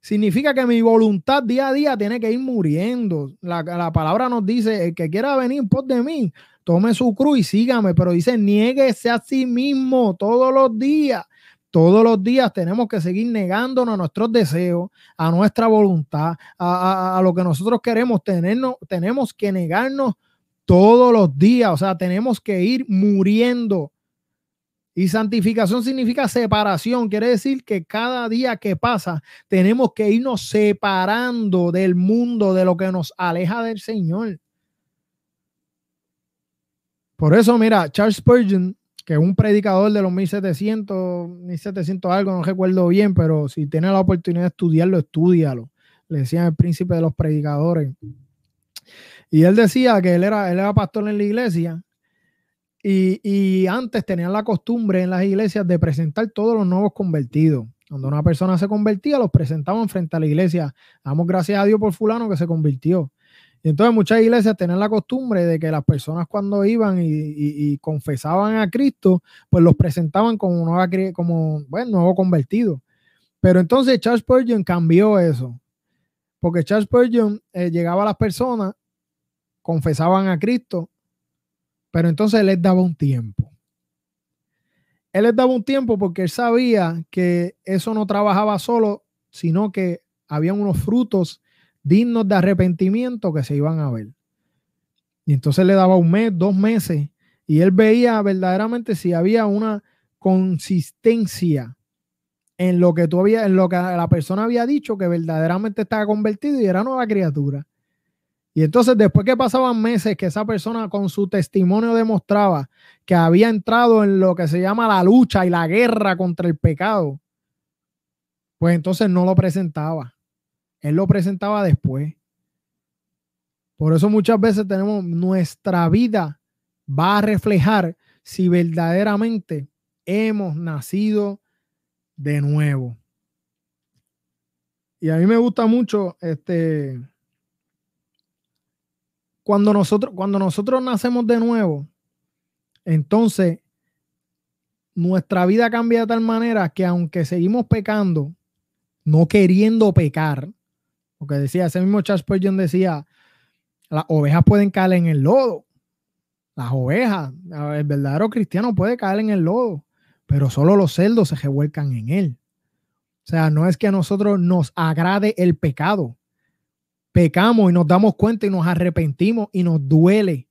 Significa que mi voluntad día a día tiene que ir muriendo. La, la palabra nos dice, el que quiera venir por de mí, tome su cruz y sígame, pero dice, niéguese a sí mismo todos los días. Todos los días tenemos que seguir negándonos a nuestros deseos, a nuestra voluntad, a, lo que nosotros queremos. Tenernos, tenemos que negarnos todos los días, o sea, tenemos que ir muriendo. Y santificación significa separación, quiere decir que cada día que pasa tenemos que irnos separando del mundo, de lo que nos aleja del Señor. Por eso, mira, Charles Spurgeon, que es un predicador de los 1700, 1700 algo, no recuerdo bien, pero si tienes la oportunidad de estudiarlo, estudialo. Le decían el príncipe de los predicadores. Y él decía que él era, él era pastor en la iglesia y, y, antes tenían la costumbre en las iglesias de presentar todos los nuevos convertidos. Cuando una persona se convertía, los presentaban frente a la iglesia. Damos gracias a Dios por fulano que se convirtió entonces muchas iglesias tenían la costumbre de que las personas cuando iban y, confesaban a Cristo, pues los presentaban como, nueva, como nuevo convertido. Pero entonces Charles Spurgeon cambió eso. Porque Charles Spurgeon eh, llegaba a las personas, confesaban a Cristo, pero entonces él les daba un tiempo. Él les daba un tiempo porque él sabía que eso no trabajaba solo, sino que había unos frutos dignos de arrepentimiento que se iban a ver. Y entonces le daba un mes, dos meses, y él veía verdaderamente si había una consistencia en lo que tú en lo que la persona había dicho que verdaderamente estaba convertido y era nueva criatura. Y entonces después que pasaban meses que esa persona con su testimonio demostraba que había entrado en lo que se llama la lucha y la guerra contra el pecado, pues entonces no lo presentaba. Él lo presentaba después. Por eso muchas veces tenemos nuestra vida va a reflejar si verdaderamente hemos nacido de nuevo. Y a mí me gusta mucho este cuando nosotros cuando nosotros nacemos de nuevo, entonces nuestra vida cambia de tal manera que aunque seguimos pecando, no queriendo pecar, porque decía, ese mismo Charles Spurgeon decía, las ovejas pueden caer en el lodo. Las ovejas, el verdadero cristiano puede caer en el lodo, pero solo los cerdos se revuelcan en él. O sea, no es que a nosotros nos agrade el pecado. Pecamos y nos damos cuenta y nos arrepentimos y nos duele.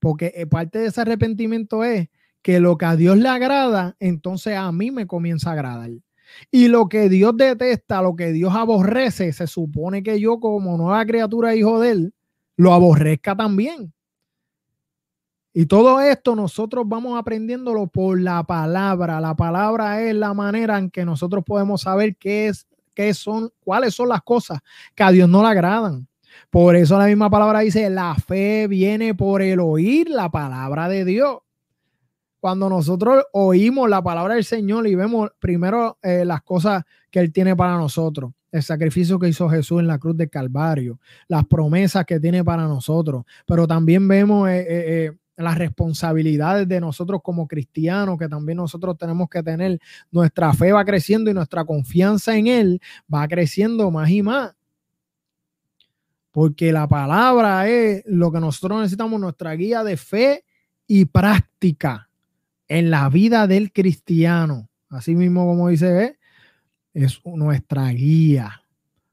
Porque eh, parte de ese arrepentimiento es que lo que a Dios le agrada, entonces a mí me comienza a agradar. Y lo que Dios detesta, lo que Dios aborrece, se supone que yo como nueva criatura, hijo de Él, lo aborrezca también. Y todo esto nosotros vamos aprendiéndolo por la palabra. La palabra es la manera en que nosotros podemos saber qué es, qué son, cuáles son las cosas que a Dios no le agradan. Por eso la misma palabra dice, la fe viene por el oír la palabra de Dios cuando nosotros oímos la palabra del Señor y vemos primero eh, las cosas que Él tiene para nosotros. el sacrificio que hizo Jesús en la cruz de Calvario, las promesas que tiene para nosotros, pero también vemos eh, eh, las responsabilidades de nosotros como cristianos, que también nosotros tenemos que tener. Nuestra fe va creciendo y nuestra confianza en Él va creciendo más y más. Porque la palabra es lo que nosotros necesitamos, nuestra guía de fe y práctica en la vida del cristiano. Así mismo como dice, es nuestra guía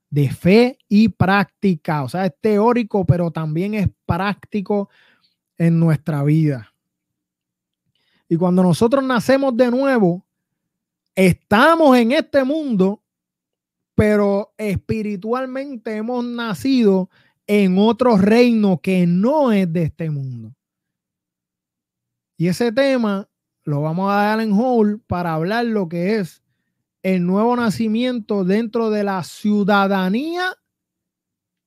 de fe y práctica. O sea, es teórico, pero también es práctico en nuestra vida. Y cuando nosotros nacemos de nuevo, estamos en este mundo, pero espiritualmente hemos nacido en otro reino que no es de este mundo. Y ese tema lo vamos a dar en hall para hablar lo que es el nuevo nacimiento dentro de la ciudadanía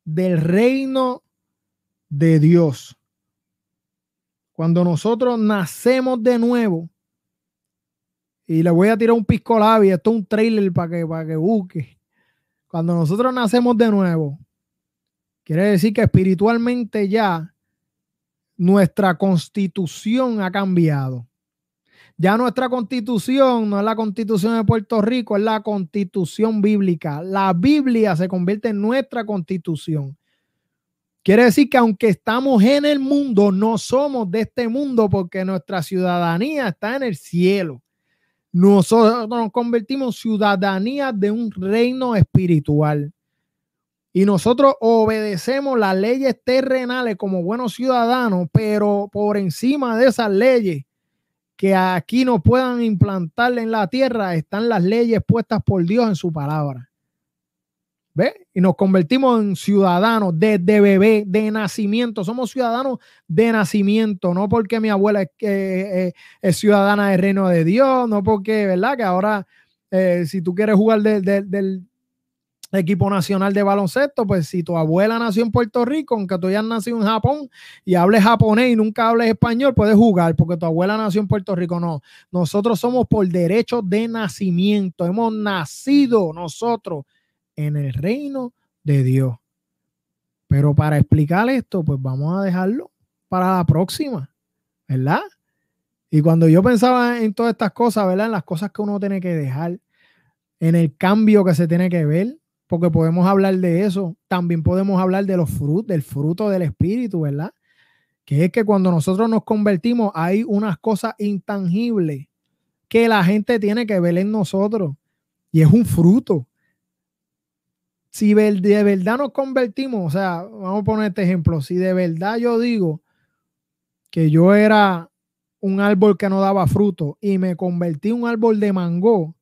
del reino de Dios. Cuando nosotros nacemos de nuevo, y le voy a tirar un pisco labi, esto es un trailer para que, para que busque. Cuando nosotros nacemos de nuevo, quiere decir que espiritualmente ya nuestra constitución ha cambiado. Ya nuestra constitución no es la constitución de Puerto Rico, es la constitución bíblica. La Biblia se convierte en nuestra constitución. Quiere decir que aunque estamos en el mundo, no somos de este mundo porque nuestra ciudadanía está en el cielo. Nosotros nos convertimos en ciudadanía de un reino espiritual. Y nosotros obedecemos las leyes terrenales como buenos ciudadanos, pero por encima de esas leyes que aquí nos puedan implantar en la tierra están las leyes puestas por Dios en su palabra. Y nos convertimos en ciudadanos desde bebé, de nacimiento. Somos ciudadanos de nacimiento, no porque mi abuela es, eh, ciudadana del reino de Dios, no porque, ¿verdad? Que ahora, eh, si tú quieres jugar del, equipo nacional de baloncesto, pues si tu abuela nació en Puerto Rico, aunque tú hayas nacido en Japón y hables japonés y nunca hables español, puedes jugar porque tu abuela nació en Puerto Rico. No, nosotros somos por derecho de nacimiento, hemos nacido nosotros en el reino de Dios. Pero para explicar esto, pues vamos a dejarlo para la próxima, ¿verdad? Y cuando yo pensaba en todas estas cosas, ¿verdad? En las cosas que uno tiene que dejar, en el cambio que se tiene que ver, porque podemos hablar de eso. También podemos hablar de los frutos, del fruto del Espíritu, ¿verdad? Que es que cuando nosotros nos convertimos hay unas cosas intangibles que la gente tiene que ver en nosotros y es un fruto. Si de verdad nos convertimos, o sea, vamos a poner este ejemplo, si de verdad yo digo que yo era un árbol que no daba fruto y me convertí en un árbol de mango,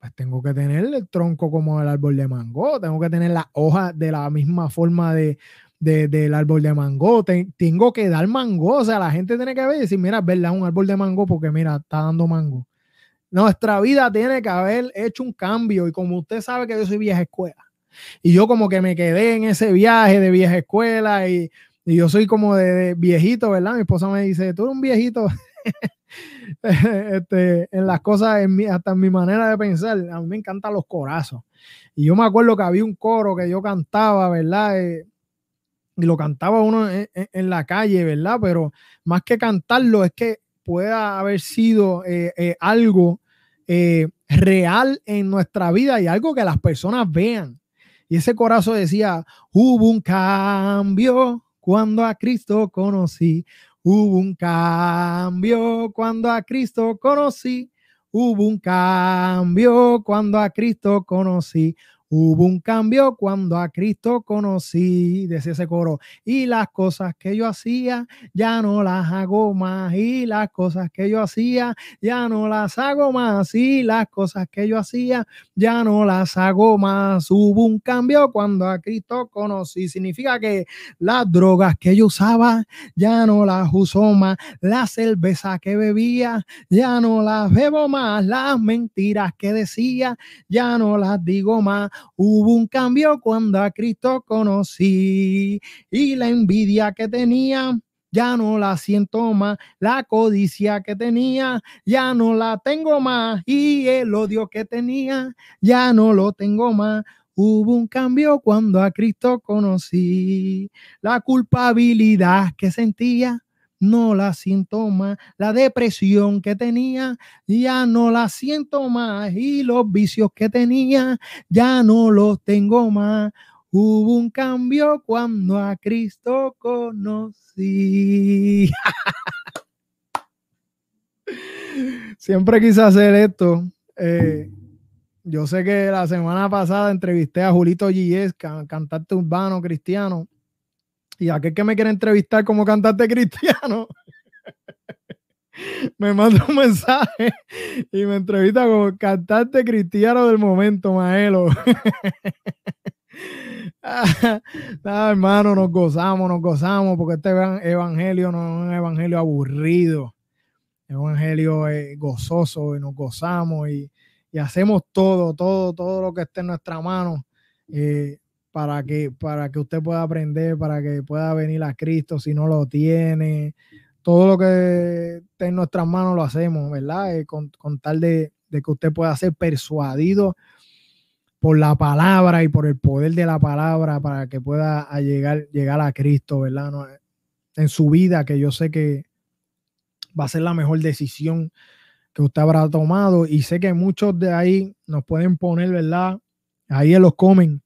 pues tengo que tener el tronco como el árbol de mango, tengo que tener las hojas de la misma forma de, del árbol de mango, tengo que dar mango, o sea, la gente tiene que ver y decir, mira, es verdad, un árbol de mango porque mira, está dando mango. Nuestra vida tiene que haber hecho un cambio y como usted sabe que yo soy vieja escuela y yo como que me quedé en ese viaje de vieja escuela y, yo soy como de, viejito, ¿verdad? Mi esposa me dice, tú eres un viejito este, en las cosas, en mi, hasta en mi manera de pensar, a mí me encantan los corazos. Y yo me acuerdo que había un coro que yo cantaba, ¿verdad? Eh, y lo cantaba uno en, la calle, ¿verdad? Pero más que cantarlo, es que pueda haber sido eh, eh, algo real en nuestra vida y algo que las personas vean. Y ese corazón decía, hubo un cambio cuando a Cristo conocí, Hubo un cambio cuando a Cristo conocí. Hubo un cambio cuando a Cristo conocí. Hubo un cambio cuando a Cristo conocí, decía ese coro, y las cosas que yo hacía ya no las hago más, y las cosas que yo hacía ya no las hago más, y las cosas que yo hacía ya no las hago más. Hubo un cambio cuando a Cristo conocí, significa que las drogas que yo usaba ya no las uso más, la cerveza que bebía ya no las bebo más, las mentiras que decía ya no las digo más Hubo un cambio cuando a Cristo conocí y la envidia que tenía ya no la siento más. La codicia que tenía, ya no la tengo más. Y el odio que tenía, ya no lo tengo más. Hubo un cambio cuando a Cristo conocí. La culpabilidad que sentía, no la siento más. La depresión que tenía, ya no la siento más. Y los vicios que tenía, ya no los tengo más. Hubo un cambio cuando a Cristo conocí. Siempre quise hacer esto. Eh, yo sé que la semana pasada entrevisté a Julito Gilles, cantante urbano cristiano, y aquel que me quiere entrevistar como cantante cristiano, me manda un mensaje y me entrevista como cantante cristiano del momento, Maelo. ah, hermano, nos gozamos, nos gozamos, porque este evangelio no es un evangelio aburrido, es un evangelio eh, gozoso y nos gozamos y, hacemos todo, todo, todo lo que esté en nuestra mano. Eh, para, que, para que usted pueda aprender, para que pueda venir a Cristo si no lo tiene. Todo lo que esté en nuestras manos lo hacemos, ¿verdad? Eh, con, tal de, que usted pueda ser persuadido por la palabra y por el poder de la palabra para que pueda llegar, llegar a Cristo, ¿verdad? En su vida, que yo sé que va a ser la mejor decisión que usted habrá tomado y sé que muchos de ahí nos pueden poner, ¿verdad? Ahí en los comen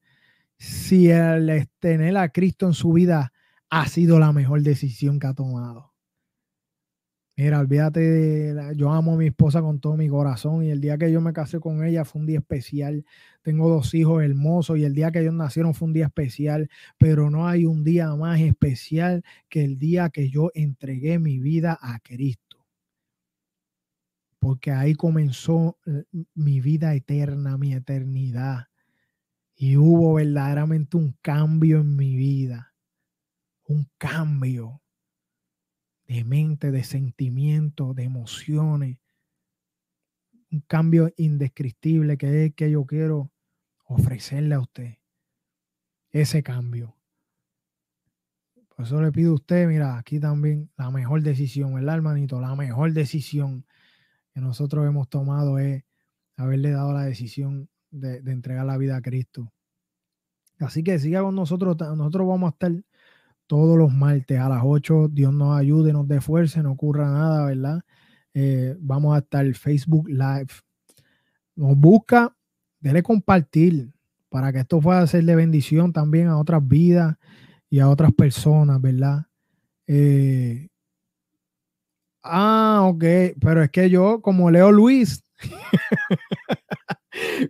si el tener a Cristo en su vida ha sido la mejor decisión que ha tomado. Mira, olvídate de yo amo a mi esposa con todo mi corazón y el día que yo me casé con ella fue un día especial. Tengo dos hijos hermosos y el día que ellos nacieron fue un día especial, pero no hay un día más especial que el día que yo entregué mi vida a Cristo. Porque ahí comenzó eh, mi vida eterna, mi eternidad. Y hubo verdaderamente un cambio en mi vida. Un cambio de mente, de sentimiento, de emociones. Un cambio indescriptible que es que yo quiero ofrecerle a usted. Ese cambio. Por eso le pido a usted, mira, aquí también la mejor decisión, ¿verdad, hermanito? La mejor decisión que nosotros hemos tomado es haberle dado la decisión de, entregar la vida a Cristo. Así que siga con nosotros. Nosotros vamos a estar todos los martes a las 8. Dios nos ayude, nos dé fuerza, no ocurra nada, ¿verdad? Eh, vamos a estar Facebook Live. Nos busca, dele compartir para que esto pueda ser de bendición también a otras vidas y a otras personas, ¿verdad? Eh, ah, ok, pero es que yo, como leo Luis,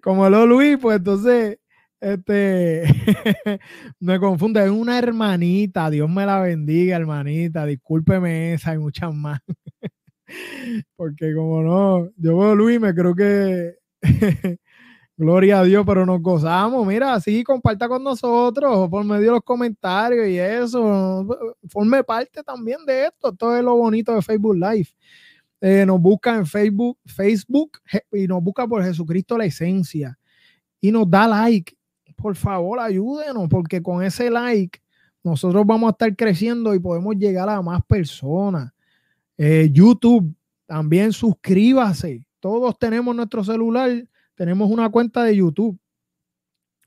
como leo Luis, pues entonces este, me confunde, es una hermanita, Dios me la bendiga, hermanita, discúlpeme esa y muchas más. Porque como no, yo veo Luis, me creo que gloria a Dios, pero nos gozamos. Mira, sí, comparta con nosotros por medio de los comentarios y eso. Forme parte también de esto. Esto es lo bonito de Facebook Live. Eh, nos busca en Facebook, Facebook y nos busca por Jesucristo la esencia y nos da like por favor, ayúdenos, porque con ese like nosotros vamos a estar creciendo y podemos llegar a más personas. Eh, YouTube, también suscríbase. Todos tenemos nuestro celular, tenemos una cuenta de YouTube.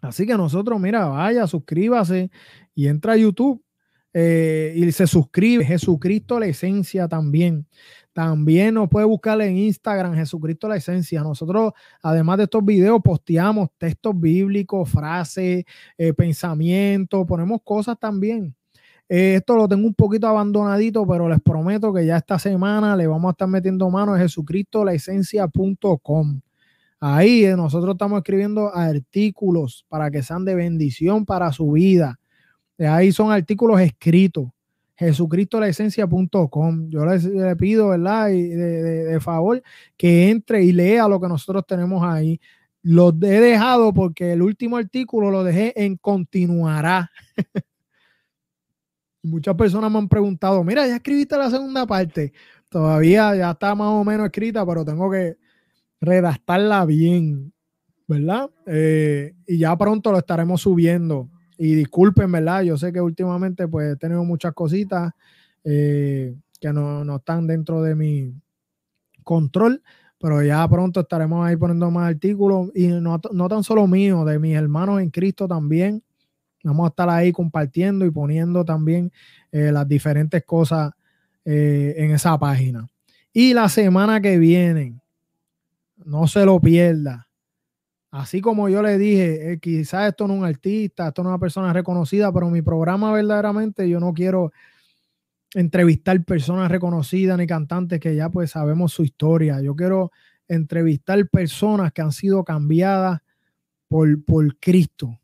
Así que nosotros, mira, vaya, suscríbase y entra a YouTube eh, y se suscribe. Jesucristo la esencia también. También nos puede buscar en Instagram, Jesucristo la Esencia. Nosotros, además de estos videos, posteamos textos bíblicos, frases, eh, pensamientos, ponemos cosas también. Eh, esto lo tengo un poquito abandonadito, pero les prometo que ya esta semana le vamos a estar metiendo mano a jesucristolaesencia.com. Ahí nosotros estamos escribiendo artículos para que sean de bendición para su vida. Ahí son artículos escritos jesucristolaesencia.com. Yo le, pido, ¿verdad? Y de, favor, que entre y lea lo que nosotros tenemos ahí. Lo he dejado porque el último artículo lo dejé en continuará. Muchas personas me han preguntado, mira, ya escribiste la segunda parte. Todavía ya está más o menos escrita, pero tengo que redactarla bien, ¿verdad? Eh, y ya pronto lo estaremos subiendo y disculpen, ¿verdad? Yo sé que últimamente pues he tenido muchas cositas eh, que no, no, están dentro de mi control, pero ya pronto estaremos ahí poniendo más artículos y no, no tan solo mío, de mis hermanos en Cristo también. Vamos a estar ahí compartiendo y poniendo también eh, las diferentes cosas eh, en esa página. Y la semana que viene, no se lo pierda. Así como yo le dije, eh, quizás esto no es un artista, esto no es una persona reconocida, pero mi programa verdaderamente yo no quiero entrevistar personas reconocidas ni cantantes que ya pues sabemos su historia. Yo quiero entrevistar personas que han sido cambiadas por, por Cristo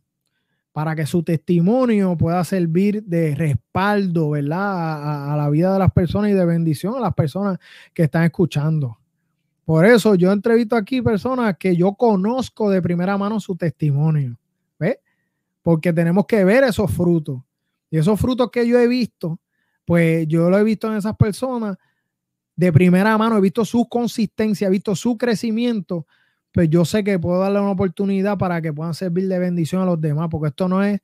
para que su testimonio pueda servir de respaldo, ¿verdad? A, la vida de las personas y de bendición a las personas que están escuchando. Por eso yo entrevisto aquí personas que yo conozco de primera mano su testimonio, ¿ves? Porque tenemos que ver esos frutos. Y esos frutos que yo he visto, pues yo lo he visto en esas personas de primera mano, he visto su consistencia, he visto su crecimiento, pues yo sé que puedo darle una oportunidad para que puedan servir de bendición a los demás, porque esto no es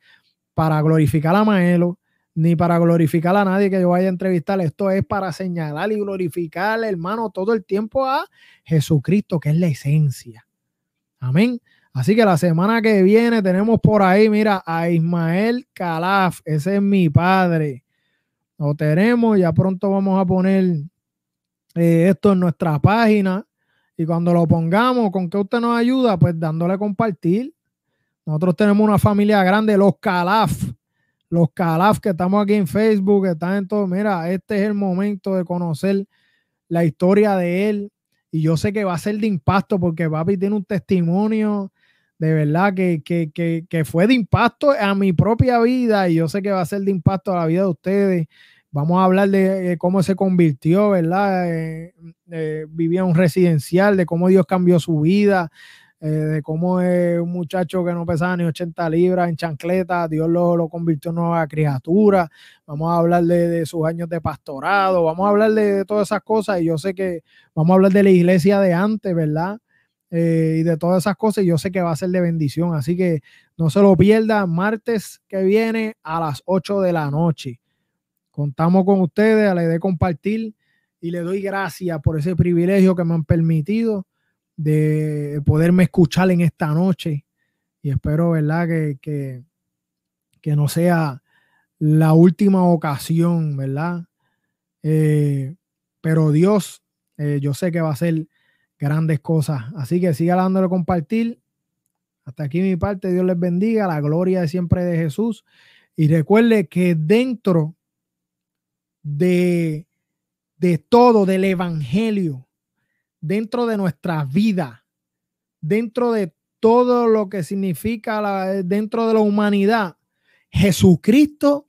para glorificar a Maelo, ni para glorificar a nadie que yo vaya a entrevistar, esto es para señalar y glorificar, hermano, todo el tiempo a Jesucristo, que es la esencia. Amén. Así que la semana que viene tenemos por ahí, mira, a Ismael Calaf, ese es mi padre. Lo tenemos, ya pronto vamos a poner eh, esto en nuestra página y cuando lo pongamos, ¿con qué usted nos ayuda? Pues dándole compartir. Nosotros tenemos una familia grande, los Calaf. Los Calaf que estamos aquí en Facebook, que están en todo. Mira, este es el momento de conocer la historia de él. Y yo sé que va a ser de impacto porque papi tiene un testimonio de verdad que, que, que fue de impacto a mi propia vida y yo sé que va a ser de impacto a la vida de ustedes. Vamos a hablar de cómo se convirtió, ¿verdad? Eh, eh, vivía un residencial, de cómo Dios cambió su vida, de cómo es un muchacho que no pesaba ni 80 libras en chancleta, Dios lo, convirtió en nueva criatura. Vamos a hablar de, sus años de pastorado, vamos a hablar de, todas esas cosas y yo sé que vamos a hablar de la iglesia de antes, ¿verdad? y de todas esas cosas, y yo sé que va a ser de bendición. Así que no se lo pierda martes que viene a las 8 de la noche. Contamos con ustedes, a de compartir y le doy gracias por ese privilegio que me han permitido de poderme escuchar en esta noche. Y espero, ¿verdad? Que, que, no sea la última ocasión, ¿verdad? Eh, pero Dios, eh, yo sé que va a hacer grandes cosas. Así que siga dándole compartir. Hasta aquí mi parte. Dios les bendiga. La gloria de siempre de Jesús. Y recuerde que dentro de, de todo, del Evangelio, dentro de nuestras vidas, dentro de todo lo que significa la, dentro de la humanidad, Jesucristo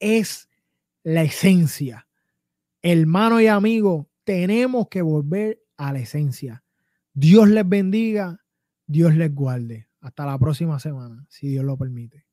es la esencia. Hermano y amigo, tenemos que volver a la esencia. Dios les bendiga, Dios les guarde. Hasta la próxima semana, si Dios lo permite.